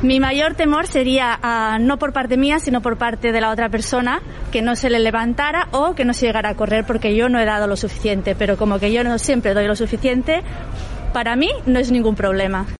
Mi mayor temor sería ah, no por parte mía, sino por parte de la otra persona, que no se le levantara o que no se llegara a correr porque yo no he dado lo suficiente. Pero como que yo no siempre doy lo suficiente, para mí no es ningún problema.